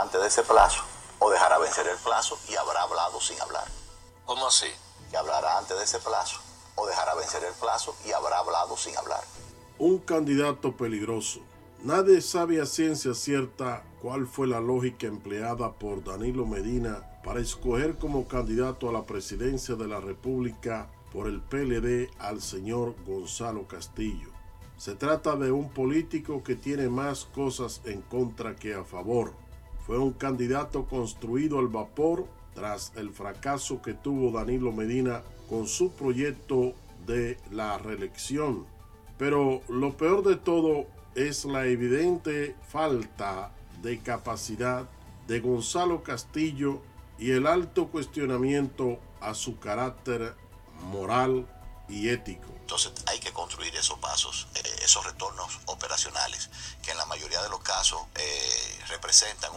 antes de ese plazo o dejará vencer el plazo y habrá hablado sin hablar. ¿Cómo así? Que hablará antes de ese plazo o dejará vencer el plazo y habrá hablado sin hablar. Un candidato peligroso. Nadie sabe a ciencia cierta cuál fue la lógica empleada por Danilo Medina para escoger como candidato a la presidencia de la República por el PLD al señor Gonzalo Castillo. Se trata de un político que tiene más cosas en contra que a favor. Fue un candidato construido al vapor tras el fracaso que tuvo Danilo Medina con su proyecto de la reelección. Pero lo peor de todo es la evidente falta de capacidad de Gonzalo Castillo y el alto cuestionamiento a su carácter moral y ético. Entonces hay que construir esos pasos, eh, esos retornos operacionales, que en la mayoría de los casos eh, representan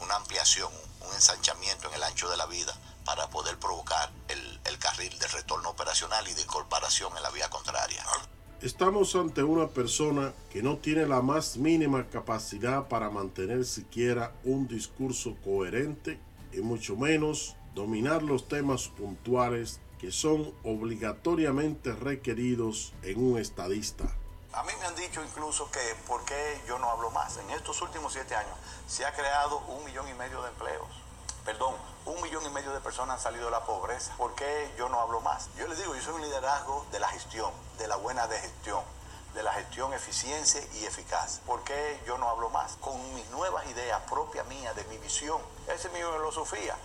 una ampliación, un ensanchamiento en el ancho de la vida para poder provocar el, el carril de retorno operacional y de incorporación en la vía contraria. Estamos ante una persona que no tiene la más mínima capacidad para mantener siquiera un discurso coherente y mucho menos dominar los temas puntuales que son obligatoriamente requeridos en un estadista. A mí me han dicho incluso que por qué yo no hablo más. En estos últimos siete años se ha creado un millón y medio de empleos perdón, un millón y medio de personas han salido de la pobreza. ¿Por qué yo no hablo más? Yo les digo, yo soy un liderazgo de la gestión, de la buena de gestión, de la gestión eficiencia y eficaz. ¿Por qué yo no hablo más? Esa es mi filosofía.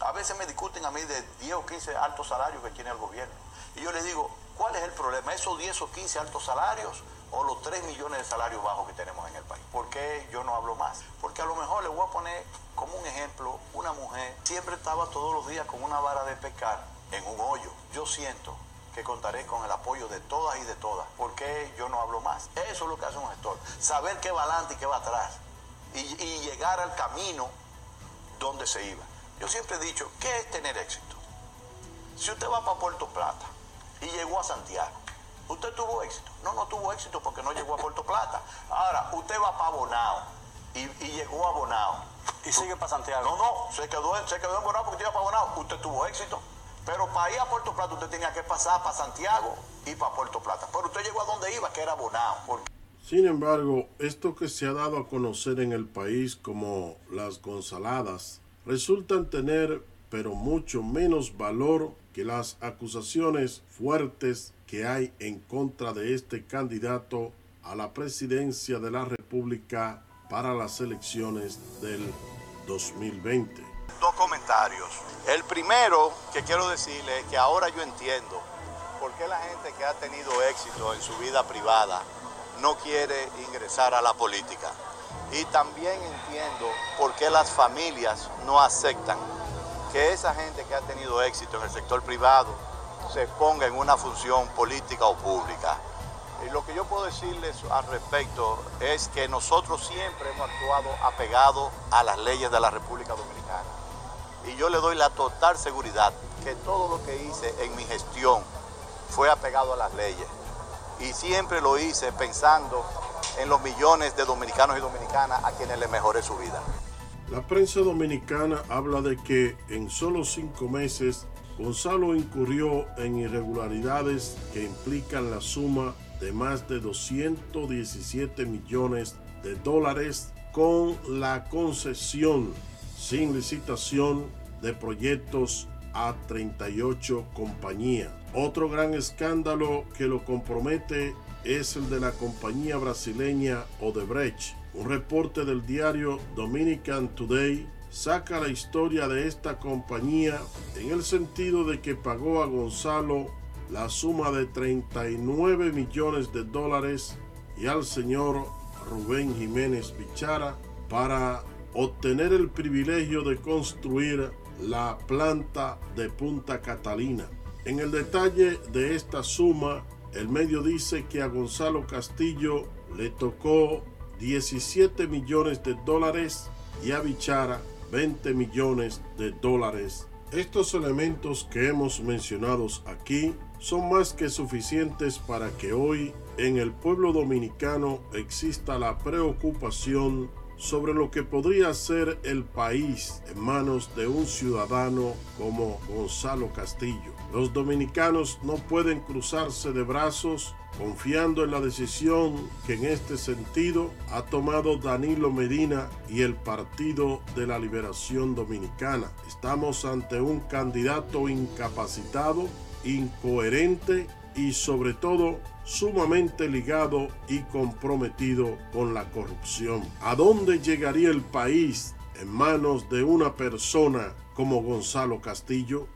A veces me discuten a mí de 10 o 15 altos salarios que tiene el gobierno. Y yo les digo, ¿cuál es el problema? ¿Esos 10 o 15 altos salarios o los 3 millones de salarios bajos que tenemos en el país. ¿Por qué yo no hablo más? Porque a lo mejor le voy a poner como un ejemplo, una mujer siempre estaba todos los días con una vara de pescar en un hoyo. Yo siento que contaré con el apoyo de todas y de todas. ¿Por qué yo no hablo más? Eso es lo que hace un gestor. Saber qué va adelante y qué va atrás. Y llegar al camino donde se iba. Yo siempre he dicho, ¿qué es tener éxito? Si usted va para Puerto Plata y llegó a Santiago, ¿Usted tuvo éxito? No, no tuvo éxito porque no llegó a Puerto Plata. Ahora, usted va para Bonao y, llegó a Bonao. ¿Y sigue para Santiago? No, no, se quedó, se quedó en Bonao porque iba para Bonao. Usted tuvo éxito. Pero para ir a Puerto Plata usted tenía que pasar para Santiago y para Puerto Plata. Pero usted llegó a donde iba, que era Bonao. Sin embargo, esto que se ha dado a conocer en el país como las Gonzaladas resultan tener pero mucho menos valor que las acusaciones fuertes que hay en contra de este candidato a la presidencia de la República para las elecciones del 2020. Dos comentarios. El primero que quiero decirle es que ahora yo entiendo por qué la gente que ha tenido éxito en su vida privada no quiere ingresar a la política. Y también entiendo por qué las familias no aceptan que esa gente que ha tenido éxito en el sector privado se ponga en una función política o pública. Y lo que yo puedo decirles al respecto es que nosotros siempre hemos actuado apegado a las leyes de la República Dominicana. Y yo le doy la total seguridad que todo lo que hice en mi gestión fue apegado a las leyes. Y siempre lo hice pensando en los millones de dominicanos y dominicanas a quienes le mejoré su vida. La prensa dominicana habla de que en solo cinco meses Gonzalo incurrió en irregularidades que implican la suma de más de 217 millones de dólares con la concesión sin licitación de proyectos a 38 compañías. Otro gran escándalo que lo compromete es el de la compañía brasileña Odebrecht. Un reporte del diario Dominican Today saca la historia de esta compañía en el sentido de que pagó a Gonzalo la suma de 39 millones de dólares y al señor Rubén Jiménez Bichara para obtener el privilegio de construir la planta de Punta Catalina. En el detalle de esta suma, el medio dice que a Gonzalo Castillo le tocó 17 millones de dólares y a Bichara 20 millones de dólares. Estos elementos que hemos mencionado aquí son más que suficientes para que hoy en el pueblo dominicano exista la preocupación sobre lo que podría ser el país en manos de un ciudadano como Gonzalo Castillo. Los dominicanos no pueden cruzarse de brazos confiando en la decisión que en este sentido ha tomado Danilo Medina y el Partido de la Liberación Dominicana. Estamos ante un candidato incapacitado, incoherente y sobre todo sumamente ligado y comprometido con la corrupción. ¿A dónde llegaría el país en manos de una persona como Gonzalo Castillo?